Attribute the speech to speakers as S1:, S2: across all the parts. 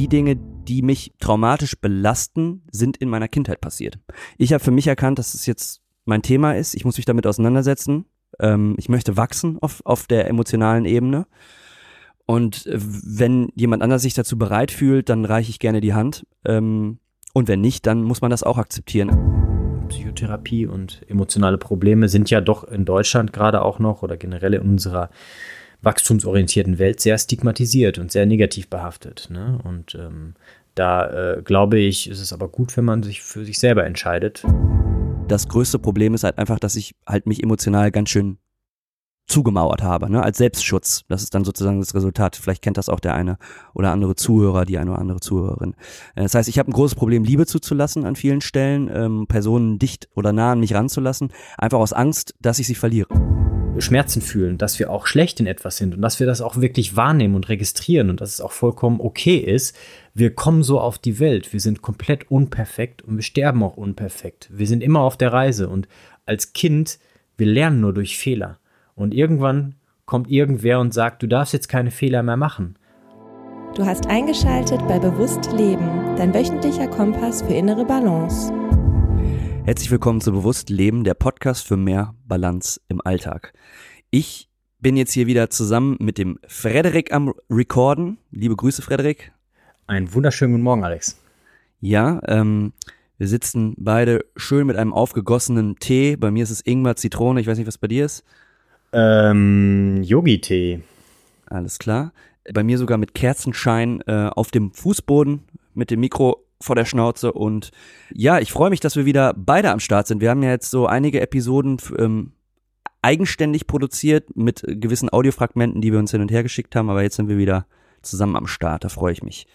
S1: die Dinge, die mich traumatisch belasten, sind in meiner Kindheit passiert. Ich habe für mich erkannt, dass es jetzt mein Thema ist. Ich muss mich damit auseinandersetzen. Ähm, ich möchte wachsen auf, auf der emotionalen Ebene. Und äh, wenn jemand anders sich dazu bereit fühlt, dann reiche ich gerne die Hand. Ähm, und wenn nicht, dann muss man das auch akzeptieren.
S2: Psychotherapie und emotionale Probleme sind ja doch in Deutschland gerade auch noch oder generell in unserer wachstumsorientierten Welt sehr stigmatisiert und sehr negativ behaftet. Ne? Und ähm, da äh, glaube ich, ist es aber gut, wenn man sich für sich selber entscheidet.
S1: Das größte Problem ist halt einfach, dass ich halt mich emotional ganz schön zugemauert habe, ne, als Selbstschutz. Das ist dann sozusagen das Resultat. Vielleicht kennt das auch der eine oder andere Zuhörer, die eine oder andere Zuhörerin. Äh, das heißt, ich habe ein großes Problem, Liebe zuzulassen an vielen Stellen, ähm, Personen dicht oder nah an mich ranzulassen, einfach aus Angst, dass ich sie verliere.
S2: Schmerzen fühlen, dass wir auch schlecht in etwas sind und dass wir das auch wirklich wahrnehmen und registrieren und dass es auch vollkommen okay ist. Wir kommen so auf die Welt, wir sind komplett unperfekt und wir sterben auch unperfekt. Wir sind immer auf der Reise und als Kind, wir lernen nur durch Fehler. Und irgendwann kommt irgendwer und sagt, du darfst jetzt keine Fehler mehr machen.
S3: Du hast eingeschaltet bei Bewusst Leben, dein wöchentlicher Kompass für innere Balance.
S1: Herzlich willkommen zu Bewusst Leben, der Podcast für mehr Balance im Alltag. Ich bin jetzt hier wieder zusammen mit dem Frederik am Recorden. Liebe Grüße, Frederik.
S2: Einen wunderschönen guten Morgen, Alex.
S1: Ja, ähm, wir sitzen beide schön mit einem aufgegossenen Tee. Bei mir ist es Ingwer, Zitrone. Ich weiß nicht, was bei dir ist.
S2: Ähm, Yogi-Tee.
S1: Alles klar. Bei mir sogar mit Kerzenschein äh, auf dem Fußboden mit dem Mikro vor der Schnauze und ja, ich freue mich, dass wir wieder beide am Start sind. Wir haben ja jetzt so einige Episoden ähm, eigenständig produziert mit gewissen Audiofragmenten, die wir uns hin und her geschickt haben, aber jetzt sind wir wieder zusammen am Start, da freue ich mich.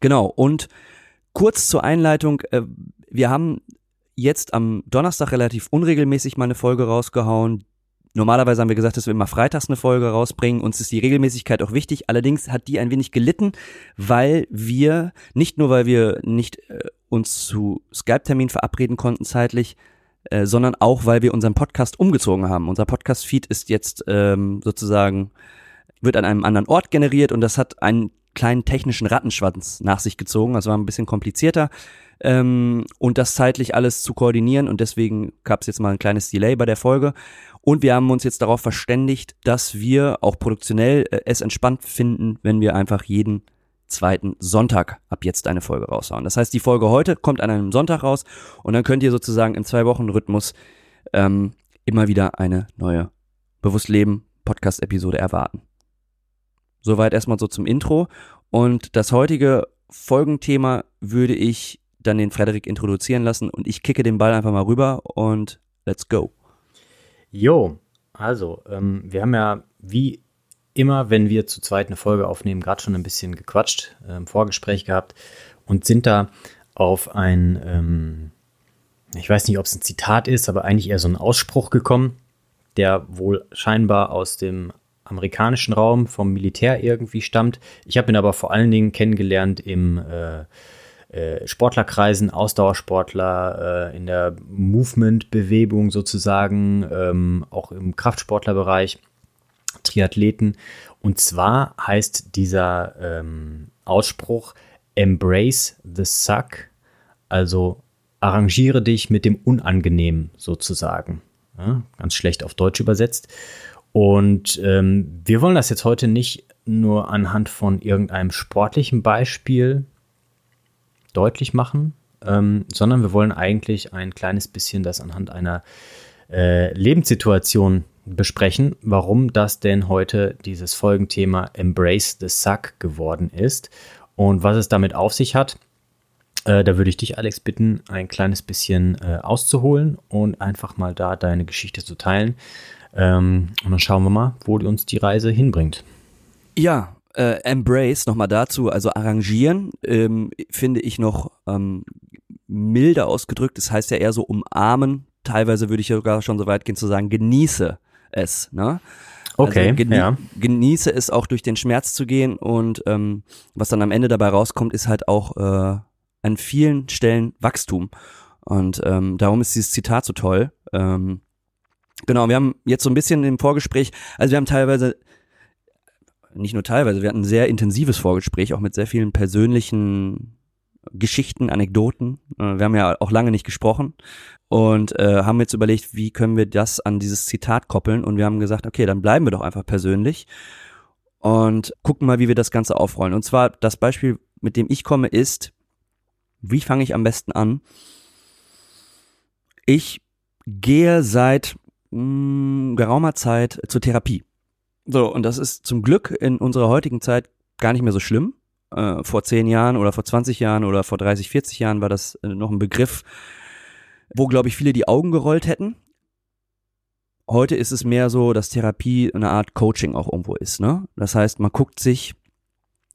S1: Genau, und kurz zur Einleitung, äh, wir haben jetzt am Donnerstag relativ unregelmäßig mal eine Folge rausgehauen, Normalerweise haben wir gesagt, dass wir immer freitags eine Folge rausbringen. Uns ist die Regelmäßigkeit auch wichtig. Allerdings hat die ein wenig gelitten, weil wir, nicht nur weil wir nicht äh, uns zu Skype-Termin verabreden konnten zeitlich, äh, sondern auch weil wir unseren Podcast umgezogen haben. Unser Podcast-Feed ist jetzt ähm, sozusagen, wird an einem anderen Ort generiert und das hat einen kleinen technischen Rattenschwanz nach sich gezogen. Das war ein bisschen komplizierter ähm, und das zeitlich alles zu koordinieren und deswegen gab es jetzt mal ein kleines Delay bei der Folge und wir haben uns jetzt darauf verständigt, dass wir auch produktionell äh, es entspannt finden, wenn wir einfach jeden zweiten Sonntag ab jetzt eine Folge raushauen. Das heißt, die Folge heute kommt an einem Sonntag raus und dann könnt ihr sozusagen in zwei Wochen Rhythmus ähm, immer wieder eine neue Bewusstleben Podcast-Episode erwarten. Soweit erstmal so zum Intro. Und das heutige Folgenthema würde ich dann den Frederik introduzieren lassen und ich kicke den Ball einfach mal rüber und let's go.
S2: Jo, also, ähm, wir haben ja wie immer, wenn wir zu zweit eine Folge aufnehmen, gerade schon ein bisschen gequatscht, äh, Vorgespräch gehabt und sind da auf ein, ähm, ich weiß nicht, ob es ein Zitat ist, aber eigentlich eher so ein Ausspruch gekommen, der wohl scheinbar aus dem amerikanischen Raum vom Militär irgendwie stammt. Ich habe ihn aber vor allen Dingen kennengelernt im äh, äh, Sportlerkreisen, Ausdauersportler, äh, in der Movement-Bewegung sozusagen, ähm, auch im Kraftsportlerbereich, Triathleten. Und zwar heißt dieser ähm, Ausspruch Embrace the Suck, also arrangiere dich mit dem Unangenehmen sozusagen. Ja, ganz schlecht auf Deutsch übersetzt. Und ähm, wir wollen das jetzt heute nicht nur anhand von irgendeinem sportlichen Beispiel deutlich machen, ähm, sondern wir wollen eigentlich ein kleines bisschen das anhand einer äh, Lebenssituation besprechen, warum das denn heute dieses Folgenthema Embrace the Suck geworden ist und was es damit auf sich hat. Äh, da würde ich dich, Alex, bitten, ein kleines bisschen äh, auszuholen und einfach mal da deine Geschichte zu teilen. Ähm, und dann schauen wir mal, wo uns die Reise hinbringt.
S1: Ja, äh, Embrace nochmal dazu, also arrangieren, ähm, finde ich noch ähm, milder ausgedrückt. Das heißt ja eher so umarmen. Teilweise würde ich sogar schon so weit gehen zu sagen, genieße es. Ne?
S2: Okay,
S1: also genie
S2: ja.
S1: genieße es auch durch den Schmerz zu gehen und ähm, was dann am Ende dabei rauskommt, ist halt auch äh, an vielen Stellen Wachstum. Und ähm, darum ist dieses Zitat so toll. Ähm, genau, wir haben jetzt so ein bisschen im Vorgespräch, also wir haben teilweise nicht nur teilweise, wir hatten ein sehr intensives Vorgespräch, auch mit sehr vielen persönlichen Geschichten, Anekdoten. Äh, wir haben ja auch lange nicht gesprochen und äh, haben jetzt überlegt, wie können wir das an dieses Zitat koppeln und wir haben gesagt, okay, dann bleiben wir doch einfach persönlich und gucken mal, wie wir das Ganze aufrollen. Und zwar das Beispiel, mit dem ich komme, ist, wie fange ich am besten an? Ich gehe seit mh, mm, geraumer Zeit zur Therapie. So, und das ist zum Glück in unserer heutigen Zeit gar nicht mehr so schlimm. Äh, vor zehn Jahren oder vor 20 Jahren oder vor 30, 40 Jahren war das äh, noch ein Begriff, wo, glaube ich, viele die Augen gerollt hätten. Heute ist es mehr so, dass Therapie eine Art Coaching auch irgendwo ist. Ne? Das heißt, man guckt sich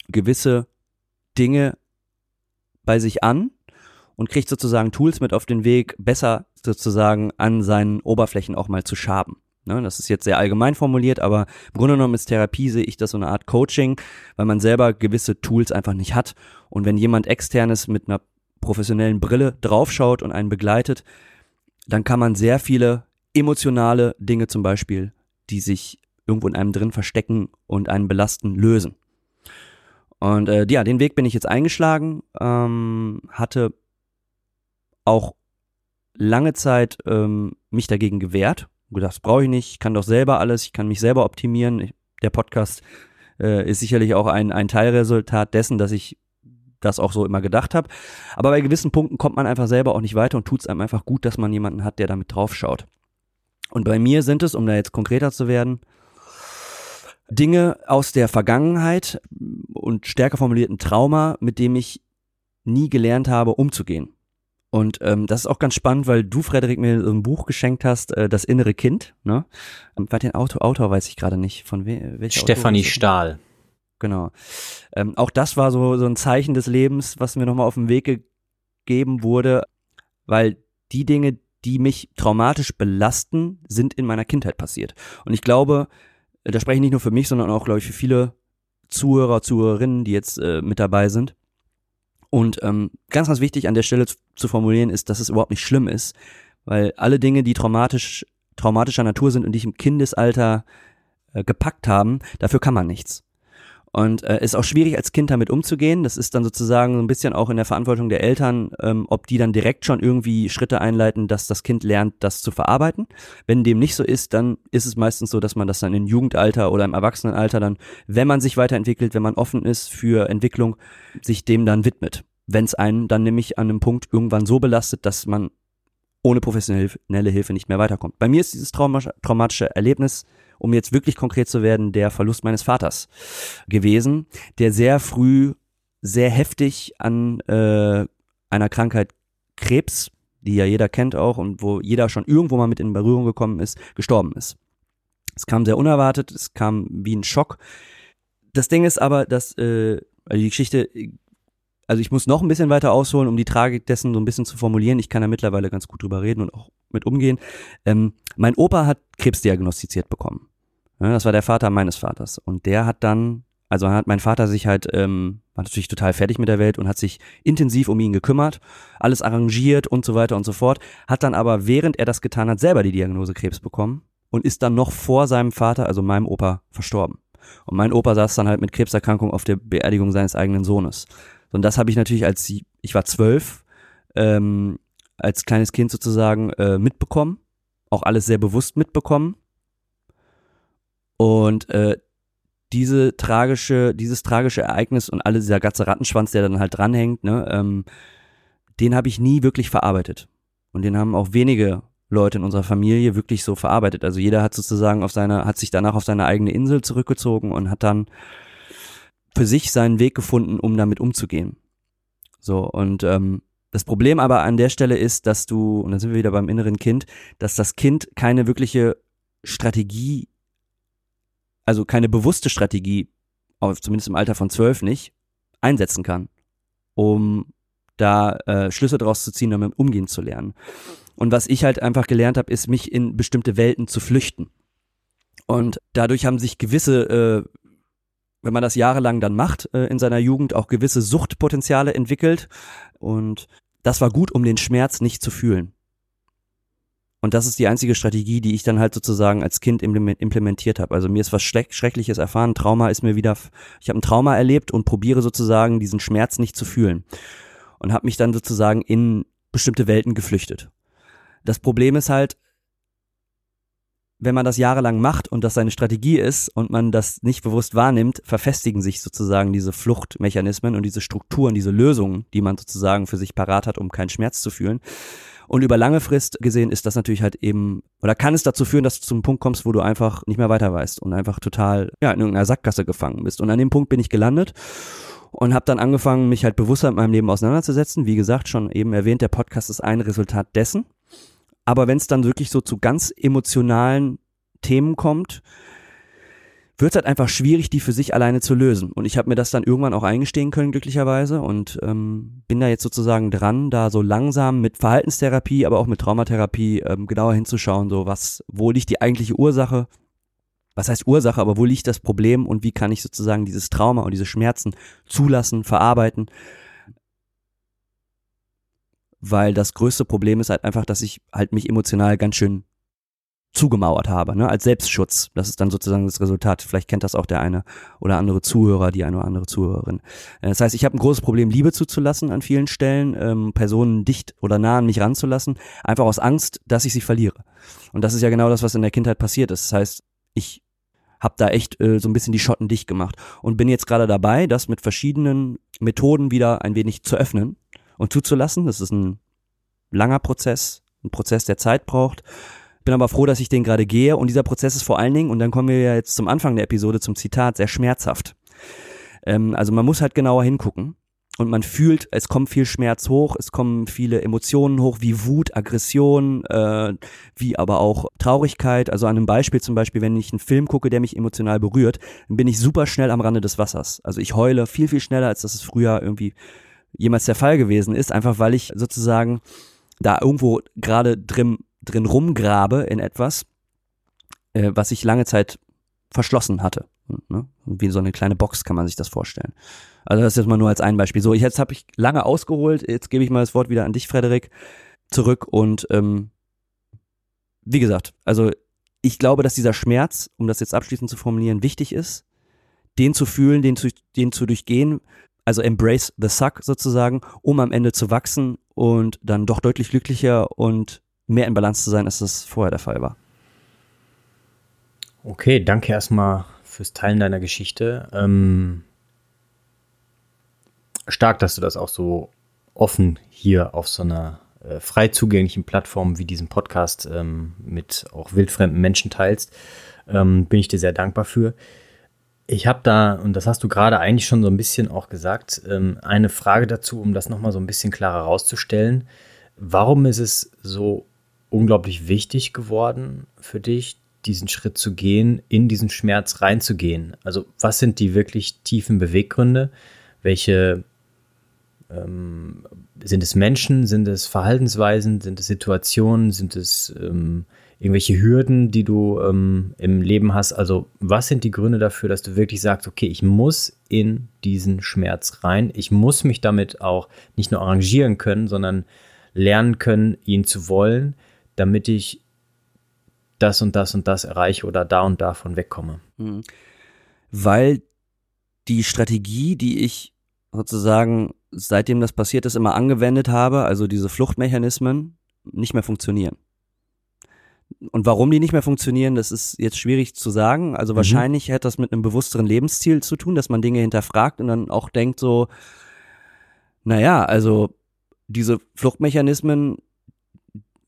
S1: gewisse Dinge bei sich an und kriegt sozusagen Tools mit auf den Weg, besser sozusagen an seinen Oberflächen auch mal zu schaben. Ne, das ist jetzt sehr allgemein formuliert, aber im Grunde genommen ist Therapie, sehe ich das so eine Art Coaching, weil man selber gewisse Tools einfach nicht hat. Und wenn jemand externes mit einer professionellen Brille draufschaut und einen begleitet, dann kann man sehr viele emotionale Dinge zum Beispiel, die sich irgendwo in einem drin verstecken und einen belasten, lösen. Und äh, ja, den Weg bin ich jetzt eingeschlagen, ähm, hatte auch lange Zeit ähm, mich dagegen gewehrt und gedacht, das brauche ich nicht, ich kann doch selber alles, ich kann mich selber optimieren. Der Podcast äh, ist sicherlich auch ein, ein Teilresultat dessen, dass ich das auch so immer gedacht habe. Aber bei gewissen Punkten kommt man einfach selber auch nicht weiter und tut es einem einfach gut, dass man jemanden hat, der damit draufschaut. Und bei mir sind es, um da jetzt konkreter zu werden, Dinge aus der Vergangenheit und stärker formulierten Trauma, mit dem ich nie gelernt habe, umzugehen. Und ähm, das ist auch ganz spannend, weil du, Frederik, mir so ein Buch geschenkt hast, äh, Das innere Kind. Ne? Bei den Autor, Autor weiß ich gerade nicht. Von we welcher
S2: Stefanie Stahl.
S1: Genau. Ähm, auch das war so, so ein Zeichen des Lebens, was mir nochmal auf den Weg gegeben wurde, weil die Dinge, die mich traumatisch belasten, sind in meiner Kindheit passiert. Und ich glaube, da spreche ich nicht nur für mich, sondern auch, glaube ich, für viele Zuhörer, Zuhörerinnen, die jetzt äh, mit dabei sind. Und ähm, ganz, ganz wichtig an der Stelle zu, zu formulieren ist, dass es überhaupt nicht schlimm ist, weil alle Dinge, die traumatisch, traumatischer Natur sind und dich im Kindesalter äh, gepackt haben, dafür kann man nichts. Und äh, ist auch schwierig als Kind damit umzugehen. Das ist dann sozusagen so ein bisschen auch in der Verantwortung der Eltern, ähm, ob die dann direkt schon irgendwie Schritte einleiten, dass das Kind lernt, das zu verarbeiten. Wenn dem nicht so ist, dann ist es meistens so, dass man das dann im Jugendalter oder im Erwachsenenalter dann, wenn man sich weiterentwickelt, wenn man offen ist für Entwicklung, sich dem dann widmet. Wenn es einen dann nämlich an einem Punkt irgendwann so belastet, dass man ohne professionelle Hilfe nicht mehr weiterkommt. Bei mir ist dieses traumatische Erlebnis um jetzt wirklich konkret zu werden, der Verlust meines Vaters gewesen, der sehr früh, sehr heftig an äh, einer Krankheit Krebs, die ja jeder kennt auch und wo jeder schon irgendwo mal mit in Berührung gekommen ist, gestorben ist. Es kam sehr unerwartet, es kam wie ein Schock. Das Ding ist aber, dass äh, also die Geschichte also ich muss noch ein bisschen weiter ausholen, um die Tragik dessen so ein bisschen zu formulieren. Ich kann da mittlerweile ganz gut drüber reden und auch mit umgehen. Ähm, mein Opa hat Krebs diagnostiziert bekommen. Ja, das war der Vater meines Vaters. Und der hat dann, also hat mein Vater sich halt, ähm, war natürlich total fertig mit der Welt und hat sich intensiv um ihn gekümmert, alles arrangiert und so weiter und so fort, hat dann aber, während er das getan hat, selber die Diagnose Krebs bekommen und ist dann noch vor seinem Vater, also meinem Opa, verstorben. Und mein Opa saß dann halt mit Krebserkrankung auf der Beerdigung seines eigenen Sohnes. Und das habe ich natürlich als, ich war zwölf, ähm, als kleines Kind sozusagen äh, mitbekommen, auch alles sehr bewusst mitbekommen und äh, diese tragische, dieses tragische Ereignis und alle dieser ganze Rattenschwanz, der dann halt dranhängt, ne, ähm, den habe ich nie wirklich verarbeitet. Und den haben auch wenige Leute in unserer Familie wirklich so verarbeitet. Also jeder hat sozusagen auf seine, hat sich danach auf seine eigene Insel zurückgezogen und hat dann für sich seinen Weg gefunden, um damit umzugehen. So, und ähm, das Problem aber an der Stelle ist, dass du, und dann sind wir wieder beim inneren Kind, dass das Kind keine wirkliche Strategie also keine bewusste Strategie, zumindest im Alter von zwölf nicht, einsetzen kann, um da äh, Schlüsse draus zu ziehen, damit umgehen zu lernen. Und was ich halt einfach gelernt habe, ist, mich in bestimmte Welten zu flüchten. Und dadurch haben sich gewisse, äh, wenn man das jahrelang dann macht, äh, in seiner Jugend auch gewisse Suchtpotenziale entwickelt. Und das war gut, um den Schmerz nicht zu fühlen. Und das ist die einzige Strategie, die ich dann halt sozusagen als Kind implementiert habe. Also mir ist was Schreckliches erfahren, Trauma ist mir wieder, ich habe ein Trauma erlebt und probiere sozusagen diesen Schmerz nicht zu fühlen. Und habe mich dann sozusagen in bestimmte Welten geflüchtet. Das Problem ist halt, wenn man das jahrelang macht und das seine Strategie ist und man das nicht bewusst wahrnimmt, verfestigen sich sozusagen diese Fluchtmechanismen und diese Strukturen, diese Lösungen, die man sozusagen für sich parat hat, um keinen Schmerz zu fühlen. Und über lange Frist gesehen ist das natürlich halt eben, oder kann es dazu führen, dass du zum Punkt kommst, wo du einfach nicht mehr weiter weißt und einfach total, ja, in irgendeiner Sackgasse gefangen bist. Und an dem Punkt bin ich gelandet und habe dann angefangen, mich halt bewusster mit meinem Leben auseinanderzusetzen. Wie gesagt, schon eben erwähnt, der Podcast ist ein Resultat dessen. Aber wenn es dann wirklich so zu ganz emotionalen Themen kommt, wird es halt einfach schwierig, die für sich alleine zu lösen. Und ich habe mir das dann irgendwann auch eingestehen können, glücklicherweise, und ähm, bin da jetzt sozusagen dran, da so langsam mit Verhaltenstherapie, aber auch mit Traumatherapie ähm, genauer hinzuschauen, so was, wo liegt die eigentliche Ursache, was heißt Ursache, aber wo liegt das Problem und wie kann ich sozusagen dieses Trauma und diese Schmerzen zulassen, verarbeiten. Weil das größte Problem ist halt einfach, dass ich halt mich emotional ganz schön zugemauert habe, ne, als Selbstschutz. Das ist dann sozusagen das Resultat. Vielleicht kennt das auch der eine oder andere Zuhörer, die eine oder andere Zuhörerin. Äh, das heißt, ich habe ein großes Problem, Liebe zuzulassen an vielen Stellen, ähm, Personen dicht oder nah an mich ranzulassen, einfach aus Angst, dass ich sie verliere. Und das ist ja genau das, was in der Kindheit passiert ist. Das heißt, ich habe da echt äh, so ein bisschen die Schotten dicht gemacht und bin jetzt gerade dabei, das mit verschiedenen Methoden wieder ein wenig zu öffnen und zuzulassen. Das ist ein langer Prozess, ein Prozess, der Zeit braucht bin aber froh, dass ich den gerade gehe. Und dieser Prozess ist vor allen Dingen, und dann kommen wir ja jetzt zum Anfang der Episode zum Zitat, sehr schmerzhaft. Ähm, also man muss halt genauer hingucken. Und man fühlt, es kommt viel Schmerz hoch, es kommen viele Emotionen hoch, wie Wut, Aggression, äh, wie aber auch Traurigkeit. Also an einem Beispiel zum Beispiel, wenn ich einen Film gucke, der mich emotional berührt, dann bin ich super schnell am Rande des Wassers. Also ich heule viel, viel schneller, als das es früher irgendwie jemals der Fall gewesen ist, einfach weil ich sozusagen da irgendwo gerade drin drin rumgrabe in etwas, äh, was ich lange Zeit verschlossen hatte. Ne? Wie so eine kleine Box kann man sich das vorstellen. Also das ist jetzt mal nur als ein Beispiel. So, jetzt habe ich lange ausgeholt. Jetzt gebe ich mal das Wort wieder an dich, Frederik, zurück. Und ähm, wie gesagt, also ich glaube, dass dieser Schmerz, um das jetzt abschließend zu formulieren, wichtig ist, den zu fühlen, den zu, den zu durchgehen, also embrace the suck sozusagen, um am Ende zu wachsen und dann doch deutlich glücklicher und mehr in Balance zu sein, als das vorher der Fall war.
S2: Okay, danke erstmal fürs Teilen deiner Geschichte. Ähm, stark, dass du das auch so offen hier auf so einer äh, frei zugänglichen Plattform wie diesem Podcast ähm, mit auch wildfremden Menschen teilst. Ähm, bin ich dir sehr dankbar für. Ich habe da, und das hast du gerade eigentlich schon so ein bisschen auch gesagt, ähm, eine Frage dazu, um das nochmal so ein bisschen klarer herauszustellen. Warum ist es so unglaublich wichtig geworden für dich, diesen Schritt zu gehen, in diesen Schmerz reinzugehen? Also was sind die wirklich tiefen Beweggründe? Welche ähm, sind es Menschen, sind es Verhaltensweisen, sind es Situationen, sind es ähm, irgendwelche Hürden, die du ähm, im Leben hast? Also was sind die Gründe dafür, dass du wirklich sagst, okay, ich muss in diesen Schmerz rein, ich muss mich damit auch nicht nur arrangieren können, sondern lernen können, ihn zu wollen, damit ich das und das und das erreiche oder da und davon wegkomme. Mhm.
S1: Weil die Strategie, die ich sozusagen seitdem das passiert ist, immer angewendet habe, also diese Fluchtmechanismen, nicht mehr funktionieren. Und warum die nicht mehr funktionieren, das ist jetzt schwierig zu sagen. Also mhm. wahrscheinlich hätte das mit einem bewussteren Lebensziel zu tun, dass man Dinge hinterfragt und dann auch denkt so, naja, also diese Fluchtmechanismen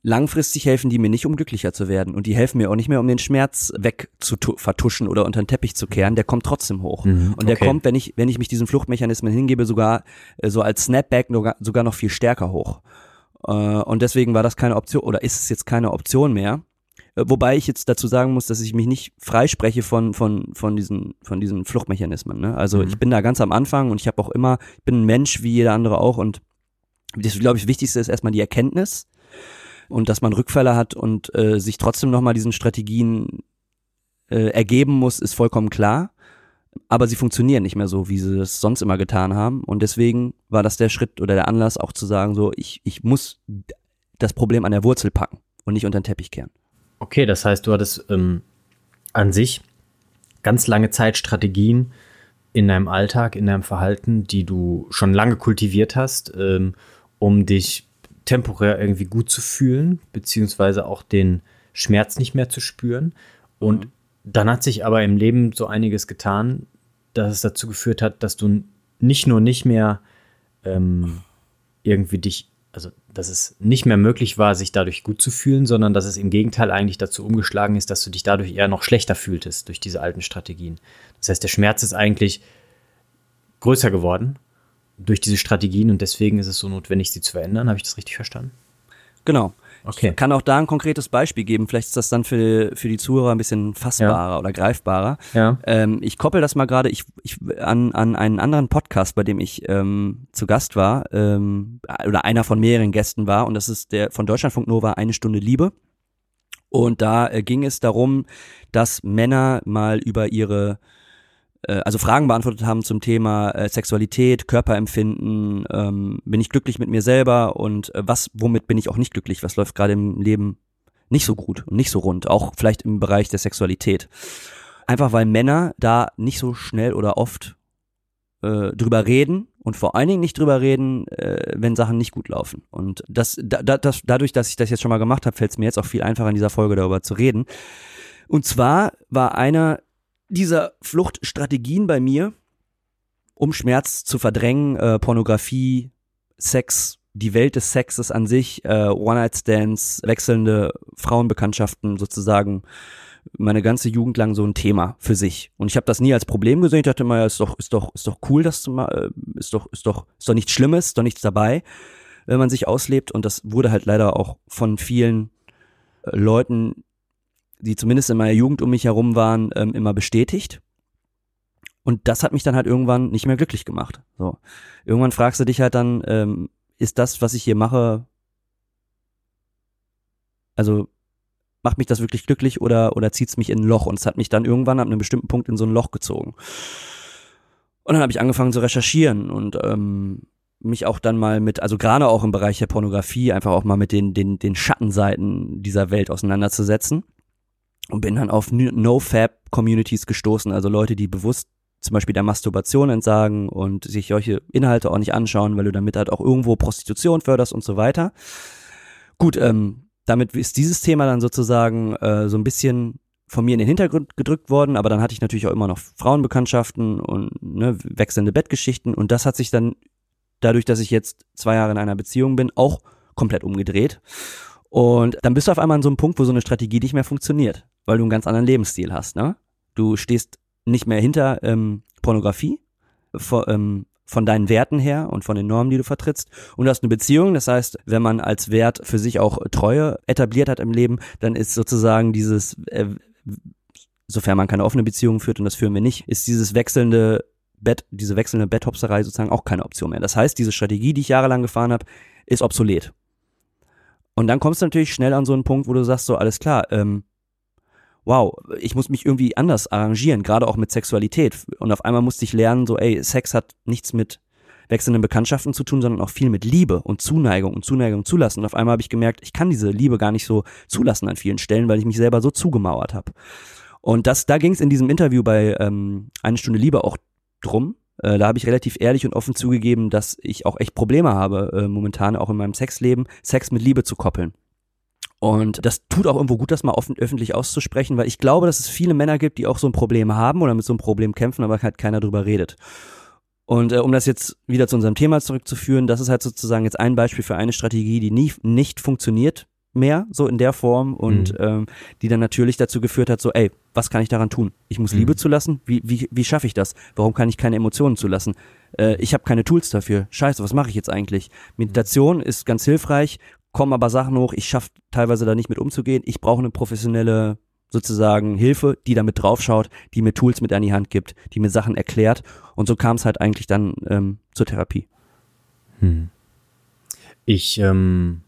S1: langfristig helfen die mir nicht, um glücklicher zu werden. Und die helfen mir auch nicht mehr, um den Schmerz wegzuvertuschen oder unter den Teppich zu kehren. Der kommt trotzdem hoch. Mhm, und der okay. kommt, wenn ich, wenn ich mich diesen Fluchtmechanismen hingebe, sogar äh, so als Snapback sogar noch viel stärker hoch. Äh, und deswegen war das keine Option, oder ist es jetzt keine Option mehr. Äh, wobei ich jetzt dazu sagen muss, dass ich mich nicht freispreche von, von, von, diesen, von diesen Fluchtmechanismen. Ne? Also mhm. ich bin da ganz am Anfang und ich habe auch immer, ich bin ein Mensch wie jeder andere auch und das, glaube ich, Wichtigste ist erstmal die Erkenntnis und dass man Rückfälle hat und äh, sich trotzdem nochmal diesen Strategien äh, ergeben muss, ist vollkommen klar. Aber sie funktionieren nicht mehr so, wie sie es sonst immer getan haben. Und deswegen war das der Schritt oder der Anlass auch zu sagen, so, ich, ich muss das Problem an der Wurzel packen. und nicht unter den Teppich kehren.
S2: Okay, das heißt, du hattest ähm, an sich ganz lange Zeit Strategien in deinem Alltag, in deinem Verhalten, die du schon lange kultiviert hast, ähm, um dich temporär irgendwie gut zu fühlen, beziehungsweise auch den Schmerz nicht mehr zu spüren. Und mhm. dann hat sich aber im Leben so einiges getan, dass es dazu geführt hat, dass du nicht nur nicht mehr ähm, irgendwie dich, also dass es nicht mehr möglich war, sich dadurch gut zu fühlen, sondern dass es im Gegenteil eigentlich dazu umgeschlagen ist, dass du dich dadurch eher noch schlechter fühltest durch diese alten Strategien. Das heißt, der Schmerz ist eigentlich größer geworden durch diese Strategien und deswegen ist es so notwendig, sie zu verändern. Habe ich das richtig verstanden?
S1: Genau. Okay. Ich kann auch da ein konkretes Beispiel geben. Vielleicht ist das dann für, für die Zuhörer ein bisschen fassbarer ja. oder greifbarer. Ja. Ähm, ich koppel das mal gerade ich, ich, an, an einen anderen Podcast, bei dem ich ähm, zu Gast war, ähm, oder einer von mehreren Gästen war, und das ist der von Deutschlandfunk Nova Eine Stunde Liebe. Und da äh, ging es darum, dass Männer mal über ihre also Fragen beantwortet haben zum Thema äh, Sexualität, Körperempfinden, ähm, bin ich glücklich mit mir selber und äh, was, womit bin ich auch nicht glücklich, was läuft gerade im Leben nicht so gut und nicht so rund, auch vielleicht im Bereich der Sexualität. Einfach weil Männer da nicht so schnell oder oft äh, drüber reden und vor allen Dingen nicht drüber reden, äh, wenn Sachen nicht gut laufen. Und das, da, das, dadurch, dass ich das jetzt schon mal gemacht habe, fällt es mir jetzt auch viel einfacher in dieser Folge darüber zu reden. Und zwar war einer dieser Fluchtstrategien bei mir, um Schmerz zu verdrängen, äh, Pornografie, Sex, die Welt des Sexes an sich, äh, One-Night-Stands, wechselnde Frauenbekanntschaften sozusagen meine ganze Jugend lang so ein Thema für sich. Und ich habe das nie als Problem gesehen. Ich dachte immer, ja, ist doch, ist doch, ist doch cool, das zu machen, äh, ist doch, ist doch, ist doch nichts Schlimmes, ist doch nichts dabei, wenn man sich auslebt. Und das wurde halt leider auch von vielen äh, Leuten die zumindest in meiner Jugend um mich herum waren, ähm, immer bestätigt. Und das hat mich dann halt irgendwann nicht mehr glücklich gemacht. So. Irgendwann fragst du dich halt dann, ähm, ist das, was ich hier mache, also macht mich das wirklich glücklich oder, oder zieht es mich in ein Loch? Und es hat mich dann irgendwann ab einem bestimmten Punkt in so ein Loch gezogen. Und dann habe ich angefangen zu recherchieren und ähm, mich auch dann mal mit, also gerade auch im Bereich der Pornografie, einfach auch mal mit den, den, den Schattenseiten dieser Welt auseinanderzusetzen und bin dann auf No-Fab-Communities gestoßen, also Leute, die bewusst zum Beispiel der Masturbation entsagen und sich solche Inhalte auch nicht anschauen, weil du damit halt auch irgendwo Prostitution förderst und so weiter. Gut, ähm, damit ist dieses Thema dann sozusagen äh, so ein bisschen von mir in den Hintergrund gedrückt worden, aber dann hatte ich natürlich auch immer noch Frauenbekanntschaften und ne, wechselnde Bettgeschichten und das hat sich dann dadurch, dass ich jetzt zwei Jahre in einer Beziehung bin, auch komplett umgedreht. Und dann bist du auf einmal an so einem Punkt, wo so eine Strategie nicht mehr funktioniert weil du einen ganz anderen Lebensstil hast. Ne? Du stehst nicht mehr hinter ähm, Pornografie vor, ähm, von deinen Werten her und von den Normen, die du vertrittst. Und du hast eine Beziehung, das heißt, wenn man als Wert für sich auch Treue etabliert hat im Leben, dann ist sozusagen dieses, äh, sofern man keine offene Beziehung führt, und das führen wir nicht, ist dieses wechselnde Bett, diese wechselnde Betthopserei sozusagen auch keine Option mehr. Das heißt, diese Strategie, die ich jahrelang gefahren habe, ist obsolet. Und dann kommst du natürlich schnell an so einen Punkt, wo du sagst, so, alles klar, ähm, wow, ich muss mich irgendwie anders arrangieren, gerade auch mit Sexualität. Und auf einmal musste ich lernen, so, ey, Sex hat nichts mit wechselnden Bekanntschaften zu tun, sondern auch viel mit Liebe und Zuneigung und Zuneigung zulassen. Und auf einmal habe ich gemerkt, ich kann diese Liebe gar nicht so zulassen an vielen Stellen, weil ich mich selber so zugemauert habe. Und das, da ging es in diesem Interview bei ähm, Eine Stunde Liebe auch drum. Äh, da habe ich relativ ehrlich und offen zugegeben, dass ich auch echt Probleme habe, äh, momentan auch in meinem Sexleben, Sex mit Liebe zu koppeln. Und das tut auch irgendwo gut, das mal offen, öffentlich auszusprechen, weil ich glaube, dass es viele Männer gibt, die auch so ein Problem haben oder mit so einem Problem kämpfen, aber halt keiner drüber redet. Und äh, um das jetzt wieder zu unserem Thema zurückzuführen, das ist halt sozusagen jetzt ein Beispiel für eine Strategie, die nie, nicht funktioniert mehr, so in der Form und mhm. ähm, die dann natürlich dazu geführt hat, so, ey, was kann ich daran tun? Ich muss mhm. Liebe zulassen? Wie, wie, wie schaffe ich das? Warum kann ich keine Emotionen zulassen? Äh, ich habe keine Tools dafür. Scheiße, was mache ich jetzt eigentlich? Meditation ist ganz hilfreich, kommen aber Sachen hoch, ich schaffe teilweise da nicht mit umzugehen. Ich brauche eine professionelle sozusagen Hilfe, die da mit draufschaut, die mir Tools mit an die Hand gibt, die mir Sachen erklärt. Und so kam es halt eigentlich dann ähm, zur Therapie.
S2: Hm. Ich ähm,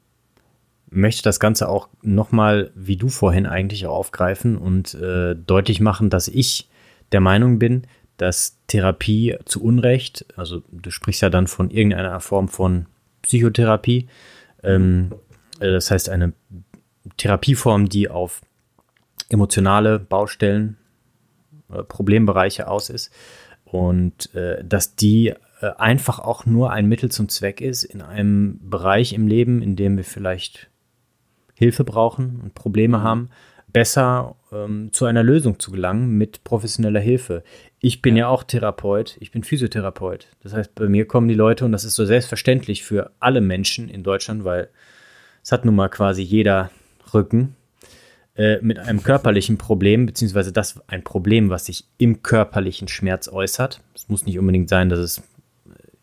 S2: möchte das Ganze auch nochmal, wie du vorhin eigentlich auch aufgreifen und äh, deutlich machen, dass ich der Meinung bin, dass Therapie zu Unrecht, also du sprichst ja dann von irgendeiner Form von Psychotherapie, ähm, äh, das heißt eine Therapieform, die auf emotionale Baustellen, äh, Problembereiche aus ist und äh, dass die äh, einfach auch nur ein Mittel zum Zweck ist in einem Bereich im Leben, in dem wir vielleicht Hilfe brauchen und Probleme haben, besser ähm, zu einer Lösung zu gelangen mit professioneller Hilfe. Ich bin ja. ja auch Therapeut, ich bin Physiotherapeut. Das heißt, bei mir kommen die Leute und das ist so selbstverständlich für alle Menschen in Deutschland, weil es hat nun mal quasi jeder Rücken äh, mit einem körperlichen Problem, beziehungsweise das ein Problem, was sich im körperlichen Schmerz äußert. Es muss nicht unbedingt sein, dass es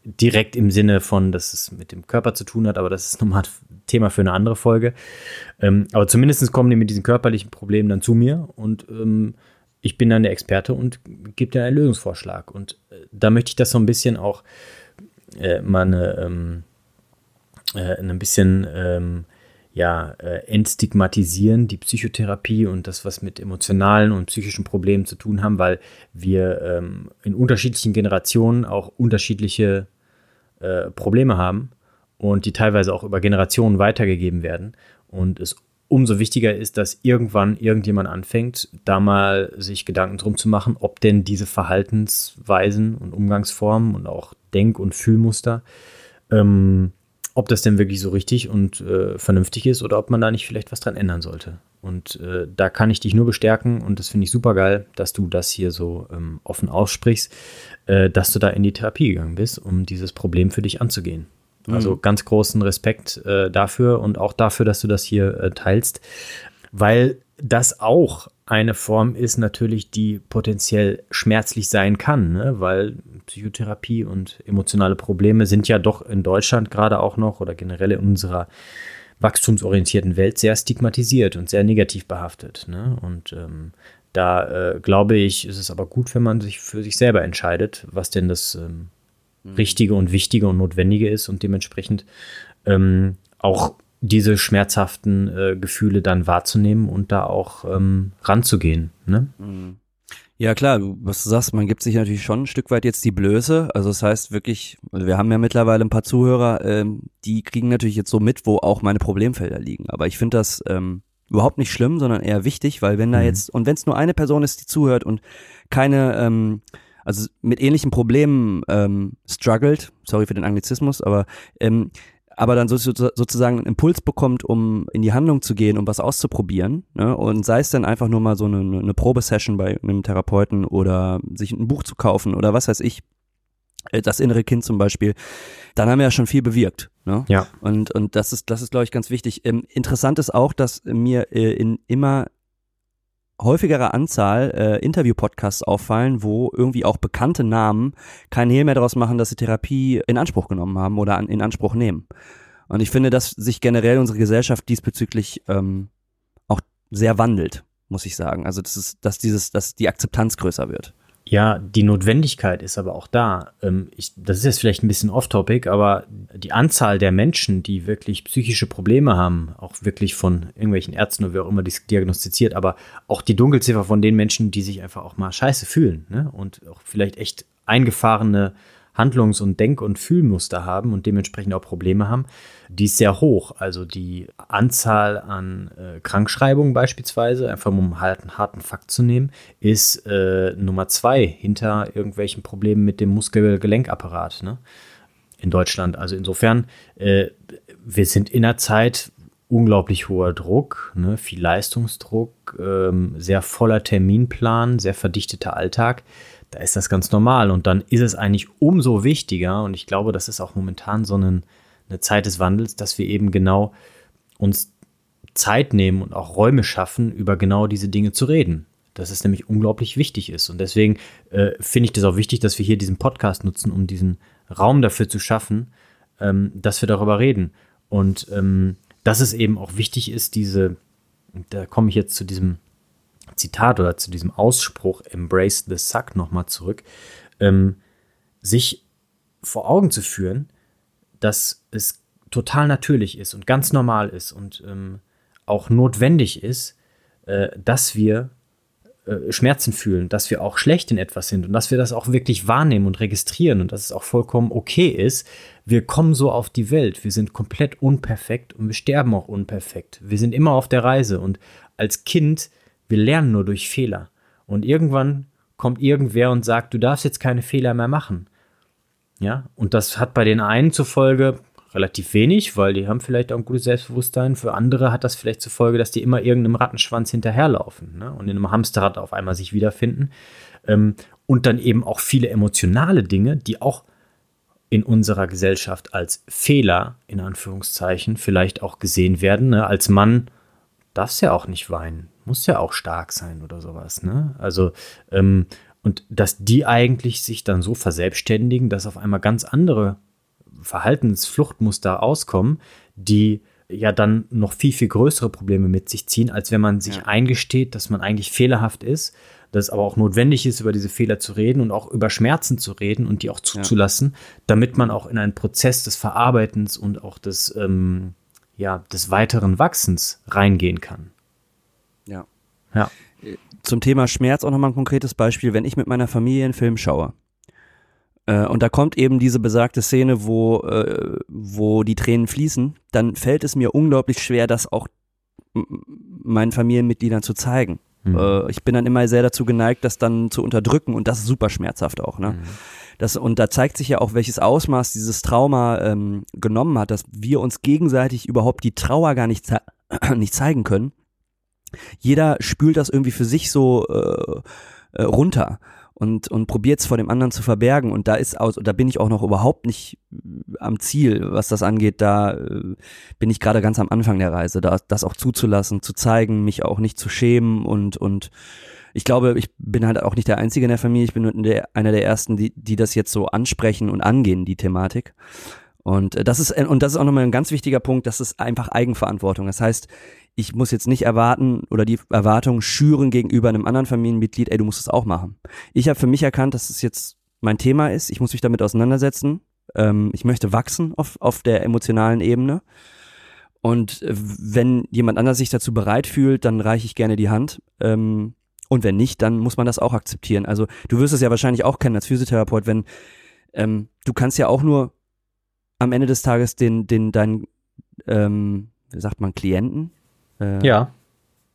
S2: direkt im Sinne von, dass es mit dem Körper zu tun hat, aber das ist nochmal Thema für eine andere Folge. Ähm, aber zumindest kommen die mit diesen körperlichen Problemen dann zu mir und ähm, ich bin dann der Experte und gebe dir einen Lösungsvorschlag. Und äh, da möchte ich das so ein bisschen auch äh, mal eine, ähm, äh, ein bisschen ähm, ja, äh, entstigmatisieren, die Psychotherapie und das, was mit emotionalen und psychischen Problemen zu tun haben, weil wir ähm, in unterschiedlichen Generationen auch unterschiedliche äh, Probleme haben und die teilweise auch über Generationen weitergegeben werden. Und es umso wichtiger ist, dass irgendwann irgendjemand anfängt, da mal sich Gedanken drum zu machen, ob denn diese Verhaltensweisen und Umgangsformen und auch Denk- und Fühlmuster ähm, ob das denn wirklich so richtig und äh, vernünftig ist oder ob man da nicht vielleicht was dran ändern sollte. Und äh, da kann ich dich nur bestärken und das finde ich super geil, dass du das hier so ähm, offen aussprichst, äh, dass du da in die Therapie gegangen bist, um dieses Problem für dich anzugehen. Mhm. Also ganz großen Respekt äh, dafür und auch dafür, dass du das hier äh, teilst, weil das auch eine Form ist natürlich, die potenziell schmerzlich sein kann, ne? weil Psychotherapie und emotionale Probleme sind ja doch in Deutschland gerade auch noch oder generell in unserer wachstumsorientierten Welt sehr stigmatisiert und sehr negativ behaftet. Ne? Und ähm, da äh, glaube ich, ist es aber gut, wenn man sich für sich selber entscheidet, was denn das ähm, mhm. Richtige und Wichtige und Notwendige ist und dementsprechend ähm, auch diese schmerzhaften äh, Gefühle dann wahrzunehmen und da auch ähm, ranzugehen. Ne?
S1: Mhm. Ja klar, was du sagst, man gibt sich natürlich schon ein Stück weit jetzt die Blöße. Also das heißt wirklich, also wir haben ja mittlerweile ein paar Zuhörer, ähm, die kriegen natürlich jetzt so mit, wo auch meine Problemfelder liegen. Aber ich finde das ähm, überhaupt nicht schlimm, sondern eher wichtig, weil wenn da mhm. jetzt, und wenn es nur eine Person ist, die zuhört und keine, ähm, also mit ähnlichen Problemen ähm, struggelt, sorry für den Anglizismus, aber ähm, aber dann so, sozusagen einen Impuls bekommt, um in die Handlung zu gehen, um was auszuprobieren. Ne? Und sei es dann einfach nur mal so eine, eine Probesession bei einem Therapeuten oder sich ein Buch zu kaufen oder was weiß ich, äh, das innere Kind zum Beispiel, dann haben wir ja schon viel bewirkt. Ne?
S2: Ja.
S1: Und, und das ist, das ist, glaube ich, ganz wichtig. Ähm, interessant ist auch, dass mir äh, in immer häufigerer Anzahl äh, Interview-Podcasts auffallen, wo irgendwie auch bekannte Namen keinen Hehl mehr daraus machen, dass sie Therapie in Anspruch genommen haben oder an, in Anspruch nehmen. Und ich finde, dass sich generell unsere Gesellschaft diesbezüglich ähm, auch sehr wandelt, muss ich sagen. Also das ist, dass dieses, dass die Akzeptanz größer wird.
S2: Ja, die Notwendigkeit ist aber auch da. Ähm, ich, das ist jetzt vielleicht ein bisschen off-topic, aber die Anzahl der Menschen, die wirklich psychische Probleme haben, auch wirklich von irgendwelchen Ärzten oder wer auch immer diagnostiziert, aber auch die Dunkelziffer von den Menschen, die sich einfach auch mal scheiße fühlen ne? und auch vielleicht echt eingefahrene Handlungs- und Denk- und Fühlmuster haben und dementsprechend auch Probleme haben, die ist sehr hoch. Also die Anzahl an äh, Krankschreibungen beispielsweise, einfach um halt einen harten Fakt zu nehmen, ist äh, Nummer zwei hinter irgendwelchen Problemen mit dem Muskel-Gelenkapparat ne? in Deutschland. Also insofern, äh, wir sind in einer Zeit, unglaublich hoher Druck, ne, viel Leistungsdruck, ähm, sehr voller Terminplan, sehr verdichteter Alltag da ist das ganz normal. Und dann ist es eigentlich umso wichtiger, und ich glaube, das ist auch momentan so eine, eine Zeit des Wandels, dass wir eben genau uns Zeit nehmen und auch Räume schaffen, über genau diese Dinge zu reden. Dass es nämlich unglaublich wichtig ist. Und deswegen äh, finde ich das auch wichtig, dass wir hier diesen Podcast nutzen, um diesen Raum dafür zu schaffen, ähm, dass wir darüber reden. Und ähm, dass es eben auch wichtig ist, diese, da komme ich jetzt zu diesem Zitat oder zu diesem Ausspruch Embrace the Suck nochmal zurück, ähm, sich vor Augen zu führen, dass es total natürlich ist und ganz normal ist und ähm, auch notwendig ist, äh, dass wir äh, Schmerzen fühlen, dass wir auch schlecht in etwas sind und dass wir das auch wirklich wahrnehmen und registrieren und dass es auch vollkommen okay ist. Wir kommen so auf die Welt, wir sind komplett unperfekt und wir sterben auch unperfekt. Wir sind immer auf der Reise und als Kind, wir lernen nur durch Fehler. Und irgendwann kommt irgendwer und sagt, du darfst jetzt keine Fehler mehr machen. Ja, und das hat bei den einen zur Folge, relativ wenig, weil die haben vielleicht auch ein gutes Selbstbewusstsein. Für andere hat das vielleicht zur Folge, dass die immer irgendeinem Rattenschwanz hinterherlaufen ne? und in einem Hamsterrad auf einmal sich wiederfinden. Ähm, und dann eben auch viele emotionale Dinge, die auch in unserer Gesellschaft als Fehler, in Anführungszeichen, vielleicht auch gesehen werden. Ne? Als Mann darfst ja auch nicht weinen, muss ja auch stark sein oder sowas. Ne? Also, ähm, und dass die eigentlich sich dann so verselbstständigen, dass auf einmal ganz andere Verhaltensfluchtmuster auskommen, die ja dann noch viel, viel größere Probleme mit sich ziehen, als wenn man sich ja. eingesteht, dass man eigentlich fehlerhaft ist, dass es aber auch notwendig ist, über diese Fehler zu reden und auch über Schmerzen zu reden und die auch zuzulassen, ja. damit man auch in einen Prozess des Verarbeitens und auch des, ähm, ja, des weiteren Wachsens reingehen kann.
S1: Ja. Ja. Zum Thema Schmerz auch nochmal ein konkretes Beispiel. Wenn ich mit meiner Familie einen Film schaue, äh, und da kommt eben diese besagte Szene, wo, äh, wo die Tränen fließen, dann fällt es mir unglaublich schwer, das auch meinen Familienmitgliedern zu zeigen. Mhm. Äh, ich bin dann immer sehr dazu geneigt, das dann zu unterdrücken und das ist super schmerzhaft auch. Ne? Mhm. Das, und da zeigt sich ja auch, welches Ausmaß dieses Trauma ähm, genommen hat, dass wir uns gegenseitig überhaupt die Trauer gar nicht, ze nicht zeigen können. Jeder spült das irgendwie für sich so äh, äh, runter und, und probiert es vor dem anderen zu verbergen. Und da ist aus, da bin ich auch noch überhaupt nicht äh, am Ziel, was das angeht. Da äh, bin ich gerade ganz am Anfang der Reise, da, das auch zuzulassen, zu zeigen, mich auch nicht zu schämen und, und ich glaube, ich bin halt auch nicht der Einzige in der Familie, ich bin der, einer der ersten, die, die das jetzt so ansprechen und angehen, die Thematik. Und äh, das ist, und das ist auch nochmal ein ganz wichtiger Punkt, das ist einfach Eigenverantwortung. Das heißt, ich muss jetzt nicht erwarten oder die Erwartung schüren gegenüber einem anderen Familienmitglied, ey, du musst es auch machen. Ich habe für mich erkannt, dass es jetzt mein Thema ist. Ich muss mich damit auseinandersetzen. Ähm, ich möchte wachsen auf, auf der emotionalen Ebene. Und äh, wenn jemand anders sich dazu bereit fühlt, dann reiche ich gerne die Hand. Ähm, und wenn nicht, dann muss man das auch akzeptieren. Also du wirst es ja wahrscheinlich auch kennen als Physiotherapeut, wenn ähm, du kannst ja auch nur am Ende des Tages den, den, deinen, ähm, wie sagt man, Klienten,
S2: äh, ja.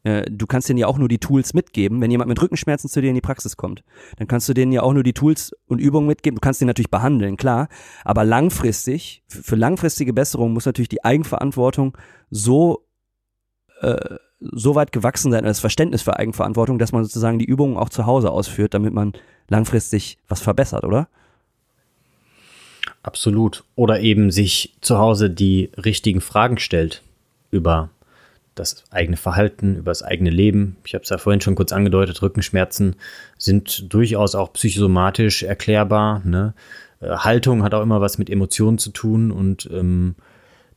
S1: Äh, du kannst denen ja auch nur die Tools mitgeben. Wenn jemand mit Rückenschmerzen zu dir in die Praxis kommt, dann kannst du denen ja auch nur die Tools und Übungen mitgeben. Du kannst den natürlich behandeln, klar. Aber langfristig, für langfristige Besserung muss natürlich die Eigenverantwortung so, äh, so weit gewachsen sein, das Verständnis für Eigenverantwortung, dass man sozusagen die Übungen auch zu Hause ausführt, damit man langfristig was verbessert, oder?
S2: Absolut. Oder eben sich zu Hause die richtigen Fragen stellt über das eigene Verhalten, über das eigene Leben. Ich habe es ja vorhin schon kurz angedeutet, Rückenschmerzen sind durchaus auch psychosomatisch erklärbar. Ne? Äh, Haltung hat auch immer was mit Emotionen zu tun und ähm,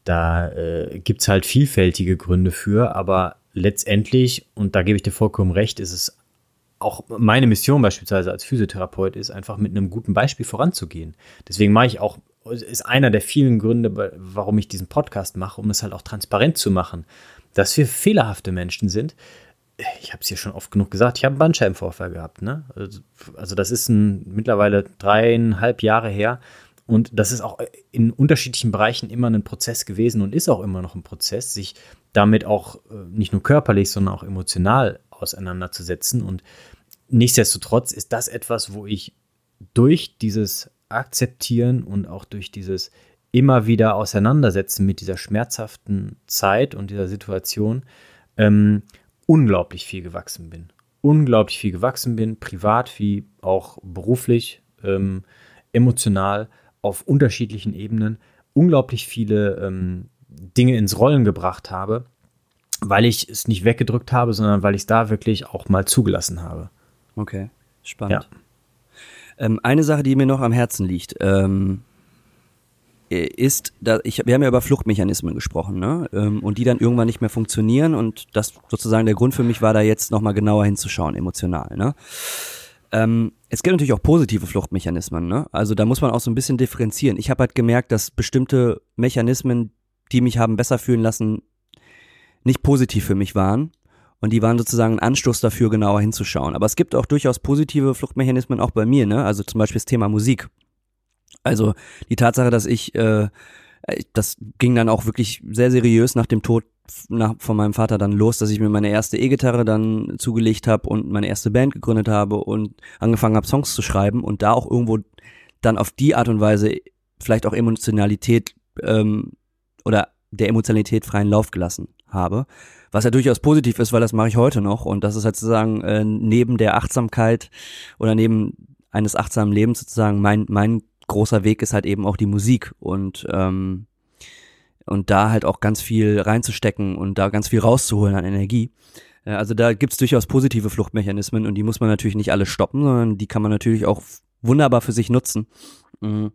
S2: da äh, gibt es halt vielfältige Gründe für, aber letztendlich, und da gebe ich dir vollkommen recht, ist es auch meine Mission beispielsweise als Physiotherapeut ist, einfach mit einem guten Beispiel voranzugehen. Deswegen mache ich auch, ist einer der vielen Gründe, warum ich diesen Podcast mache, um es halt auch transparent zu machen dass wir fehlerhafte Menschen sind. Ich habe es hier schon oft genug gesagt, ich habe einen Bandscheibenvorfall gehabt. Ne? Also, also das ist ein, mittlerweile dreieinhalb Jahre her. Und das ist auch in unterschiedlichen Bereichen immer ein Prozess gewesen und ist auch immer noch ein Prozess, sich damit auch äh, nicht nur körperlich, sondern auch emotional auseinanderzusetzen. Und nichtsdestotrotz ist das etwas, wo ich durch dieses Akzeptieren und auch durch dieses immer wieder auseinandersetzen mit dieser schmerzhaften Zeit und dieser Situation, ähm, unglaublich viel gewachsen bin. Unglaublich viel gewachsen bin, privat wie auch beruflich, ähm, emotional, auf unterschiedlichen Ebenen, unglaublich viele ähm, Dinge ins Rollen gebracht habe, weil ich es nicht weggedrückt habe, sondern weil ich es da wirklich auch mal zugelassen habe.
S1: Okay, spannend. Ja. Ähm, eine Sache, die mir noch am Herzen liegt, ähm, äh, ist, da ich, wir haben ja über Fluchtmechanismen gesprochen, ne? Ähm, und die dann irgendwann nicht mehr funktionieren und das sozusagen der Grund für mich war, da jetzt nochmal genauer hinzuschauen, emotional, ne? Ähm, es gibt natürlich auch positive Fluchtmechanismen, ne? Also da muss man auch so ein bisschen differenzieren. Ich habe halt gemerkt, dass bestimmte Mechanismen, die mich haben besser fühlen lassen, nicht positiv für mich waren. Und die waren sozusagen ein Anstoß dafür, genauer hinzuschauen. Aber es gibt auch durchaus positive Fluchtmechanismen auch bei mir, ne? Also zum Beispiel das Thema Musik. Also die Tatsache, dass ich, äh, das ging dann auch wirklich sehr seriös nach dem Tod nach, von meinem Vater dann los, dass ich mir meine erste E-Gitarre dann zugelegt habe und meine erste Band gegründet habe und angefangen habe, Songs zu schreiben und da auch irgendwo dann auf die Art und Weise vielleicht auch Emotionalität ähm, oder der Emotionalität freien Lauf gelassen habe. Was ja durchaus positiv ist, weil das mache ich heute noch und das ist halt sozusagen äh, neben der Achtsamkeit oder neben eines achtsamen Lebens sozusagen mein, mein großer Weg ist halt eben auch die Musik und ähm, und da halt auch ganz viel reinzustecken und da ganz viel rauszuholen an Energie. Äh, also da gibt's durchaus positive Fluchtmechanismen und die muss man natürlich nicht alle stoppen, sondern die kann man natürlich auch wunderbar für sich nutzen. Mhm.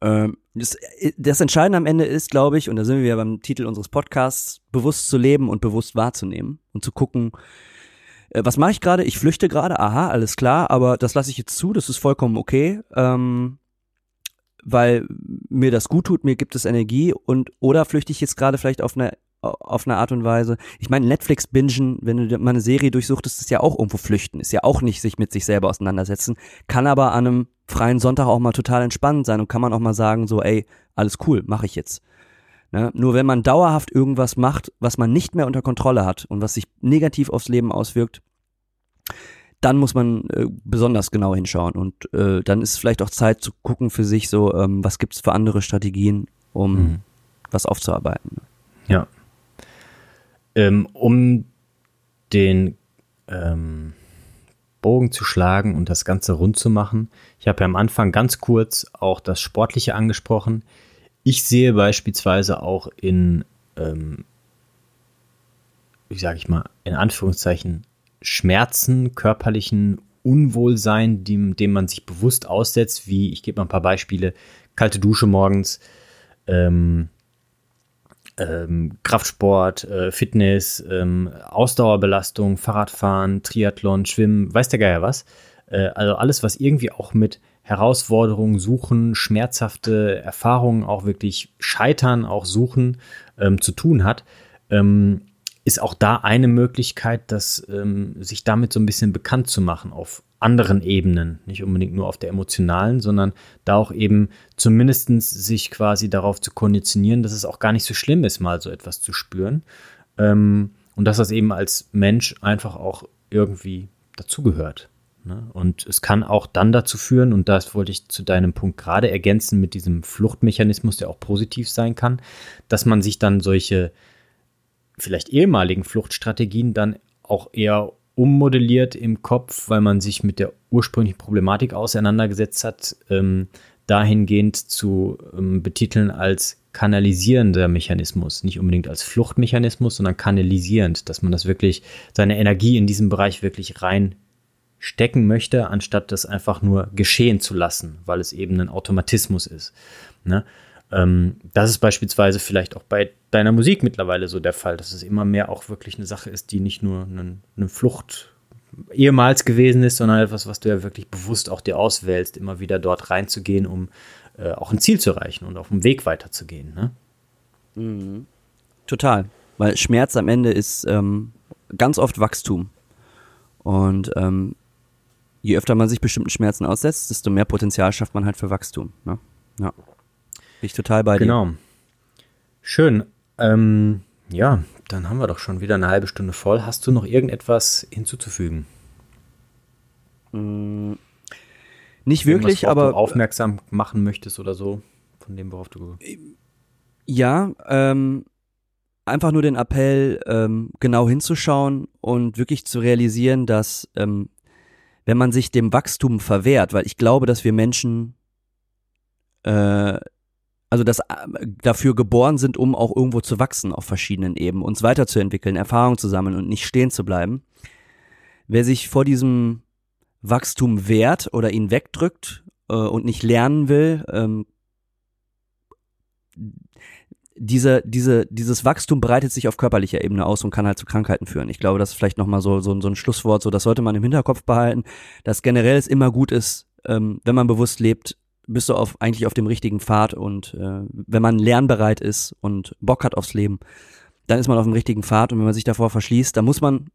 S1: Ähm, das, äh, das Entscheidende am Ende ist, glaube ich, und da sind wir beim Titel unseres Podcasts, bewusst zu leben und bewusst wahrzunehmen und zu gucken, äh, was mache ich gerade? Ich flüchte gerade, aha, alles klar, aber das lasse ich jetzt zu, das ist vollkommen okay, ähm, weil mir das gut tut, mir gibt es Energie und oder flüchte ich jetzt gerade vielleicht auf eine auf eine Art und Weise. Ich meine, Netflix bingen, wenn du mal eine Serie durchsuchtest, ist ja auch irgendwo flüchten, ist ja auch nicht sich mit sich selber auseinandersetzen, kann aber an einem freien Sonntag auch mal total entspannend sein und kann man auch mal sagen, so, ey, alles cool, mache ich jetzt. Ne? Nur wenn man dauerhaft irgendwas macht, was man nicht mehr unter Kontrolle hat und was sich negativ aufs Leben auswirkt, dann muss man äh, besonders genau hinschauen und äh, dann ist vielleicht auch Zeit zu gucken für sich so, ähm, was gibt's für andere Strategien, um mhm. was aufzuarbeiten.
S2: Ja, ähm, um den ähm, Bogen zu schlagen und das Ganze rund zu machen. Ich habe ja am Anfang ganz kurz auch das Sportliche angesprochen. Ich sehe beispielsweise auch in, ähm, wie sage ich mal, in Anführungszeichen Schmerzen, körperlichen Unwohlsein, dem, dem man sich bewusst aussetzt, wie, ich gebe mal ein paar Beispiele, kalte Dusche morgens, ähm, ähm, Kraftsport, äh, Fitness, ähm, Ausdauerbelastung, Fahrradfahren, Triathlon, Schwimmen, weiß der Geier was. Äh, also alles, was irgendwie auch mit Herausforderungen suchen, schmerzhafte Erfahrungen, auch wirklich Scheitern, auch suchen ähm, zu tun hat, ähm, ist auch da eine Möglichkeit, das, ähm, sich damit so ein bisschen bekannt zu machen auf anderen Ebenen, nicht unbedingt nur auf der emotionalen, sondern da auch eben zumindest sich quasi darauf zu konditionieren, dass es auch gar nicht so schlimm ist, mal so etwas zu spüren. Ähm, und dass das eben als Mensch einfach auch irgendwie dazugehört. Ne? Und es kann auch dann dazu führen, und das wollte ich zu deinem Punkt gerade ergänzen mit diesem Fluchtmechanismus, der auch positiv sein kann, dass man sich dann solche vielleicht ehemaligen Fluchtstrategien dann auch eher ummodelliert im Kopf, weil man sich mit der ursprünglichen Problematik auseinandergesetzt hat, ähm, dahingehend zu ähm, betiteln als kanalisierender Mechanismus, nicht unbedingt als Fluchtmechanismus, sondern kanalisierend, dass man das wirklich, seine Energie in diesem Bereich wirklich reinstecken möchte, anstatt das einfach nur geschehen zu lassen, weil es eben ein Automatismus ist. Ne? Ähm, das ist beispielsweise vielleicht auch bei deiner Musik mittlerweile so der Fall, dass es immer mehr auch wirklich eine Sache ist, die nicht nur eine, eine Flucht ehemals gewesen ist, sondern etwas, was du ja wirklich bewusst auch dir auswählst, immer wieder dort reinzugehen, um äh, auch ein Ziel zu erreichen und auf dem Weg weiterzugehen. Ne?
S1: Mhm. Total, weil Schmerz am Ende ist ähm, ganz oft Wachstum. Und ähm, je öfter man sich bestimmten Schmerzen aussetzt, desto mehr Potenzial schafft man halt für Wachstum. Ne? Ja. Bin ich total bei
S2: genau. dir. Genau. Schön. Ähm, ja, dann haben wir doch schon wieder eine halbe Stunde voll. Hast du noch irgendetwas hinzuzufügen?
S1: Mm, nicht wirklich,
S2: worauf
S1: aber.
S2: Du aufmerksam machen möchtest oder so, von dem, worauf du.
S1: Ja, ähm, einfach nur den Appell, ähm, genau hinzuschauen und wirklich zu realisieren, dass, ähm, wenn man sich dem Wachstum verwehrt, weil ich glaube, dass wir Menschen äh, also dass äh, dafür geboren sind, um auch irgendwo zu wachsen auf verschiedenen Ebenen, uns weiterzuentwickeln, Erfahrungen zu sammeln und nicht stehen zu bleiben. Wer sich vor diesem Wachstum wehrt oder ihn wegdrückt äh, und nicht lernen will, ähm, diese, diese, dieses Wachstum breitet sich auf körperlicher Ebene aus und kann halt zu Krankheiten führen. Ich glaube, das ist vielleicht nochmal so, so, so ein Schlusswort, so das sollte man im Hinterkopf behalten, dass generell es immer gut ist, ähm, wenn man bewusst lebt, bist du auf, eigentlich auf dem richtigen Pfad und äh, wenn man lernbereit ist und Bock hat aufs Leben, dann ist man auf dem richtigen Pfad und wenn man sich davor verschließt, dann muss man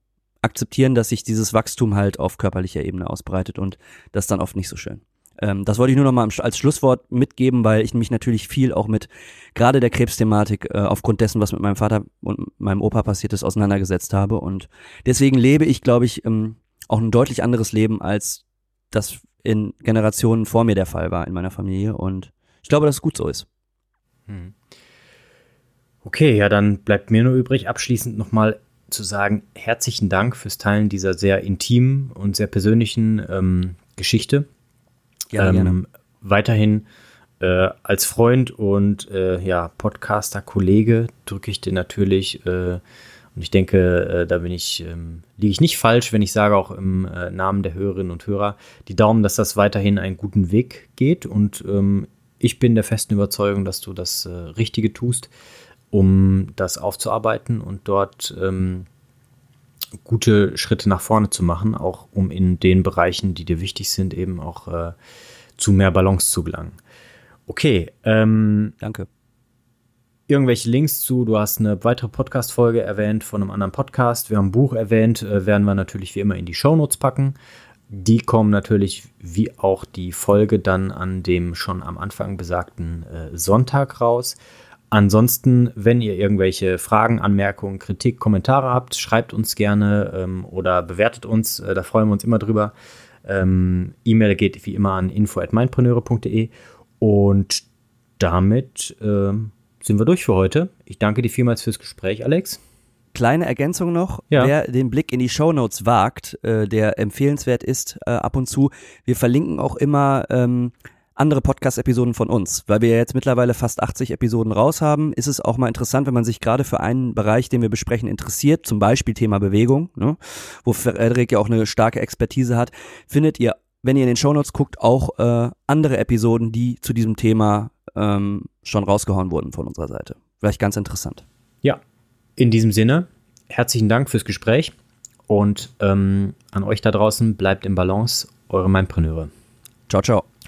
S1: akzeptieren, dass sich dieses Wachstum halt auf körperlicher Ebene ausbreitet und das ist dann oft nicht so schön. Ähm, das wollte ich nur noch mal als Schlusswort mitgeben, weil ich mich natürlich viel auch mit gerade der Krebsthematik äh, aufgrund dessen, was mit meinem Vater und meinem Opa passiert ist, auseinandergesetzt habe. Und deswegen lebe ich, glaube ich, ähm, auch ein deutlich anderes Leben, als das in Generationen vor mir der Fall war in meiner Familie. Und ich glaube, dass es gut so ist. Hm.
S2: Okay, ja, dann bleibt mir nur übrig, abschließend nochmal zu sagen, herzlichen Dank fürs Teilen dieser sehr intimen und sehr persönlichen ähm, Geschichte. Gerne, ähm, gerne. Weiterhin äh, als Freund und äh, ja, Podcaster-Kollege drücke ich dir natürlich, äh, und ich denke, äh, da bin ich, ähm, liege ich nicht falsch, wenn ich sage, auch im äh, Namen der Hörerinnen und Hörer, die Daumen, dass das weiterhin einen guten Weg geht. Und ähm, ich bin der festen Überzeugung, dass du das äh, Richtige tust, um das aufzuarbeiten und dort ähm, gute Schritte nach vorne zu machen, auch um in den Bereichen, die dir wichtig sind, eben auch äh, zu mehr Balance zu gelangen. Okay. Ähm,
S1: Danke.
S2: Irgendwelche Links zu, du hast eine weitere Podcast-Folge erwähnt von einem anderen Podcast, wir haben ein Buch erwähnt, äh, werden wir natürlich wie immer in die Shownotes packen. Die kommen natürlich wie auch die Folge dann an dem schon am Anfang besagten äh, Sonntag raus. Ansonsten, wenn ihr irgendwelche Fragen, Anmerkungen, Kritik, Kommentare habt, schreibt uns gerne ähm, oder bewertet uns. Äh, da freuen wir uns immer drüber. Ähm, E-Mail geht wie immer an info.mindpreneure.de und damit ähm, sind wir durch für heute. Ich danke dir vielmals fürs Gespräch, Alex.
S1: Kleine Ergänzung noch, ja. wer den Blick in die Show Notes wagt, äh, der empfehlenswert ist äh, ab und zu. Wir verlinken auch immer ähm, andere Podcast-Episoden von uns. Weil wir ja jetzt mittlerweile fast 80 Episoden raus haben, ist es auch mal interessant, wenn man sich gerade für einen Bereich, den wir besprechen, interessiert, zum Beispiel Thema Bewegung, ne, wo Frederik ja auch eine starke Expertise hat, findet ihr, wenn ihr in den Shownotes guckt, auch äh, andere Episoden, die zu diesem Thema ähm, schon rausgehauen wurden von unserer Seite. Vielleicht ganz interessant.
S2: Ja, in diesem Sinne, herzlichen Dank fürs Gespräch und ähm, an euch da draußen, bleibt im Balance, eure Mindpreneure.
S1: Ciao, ciao.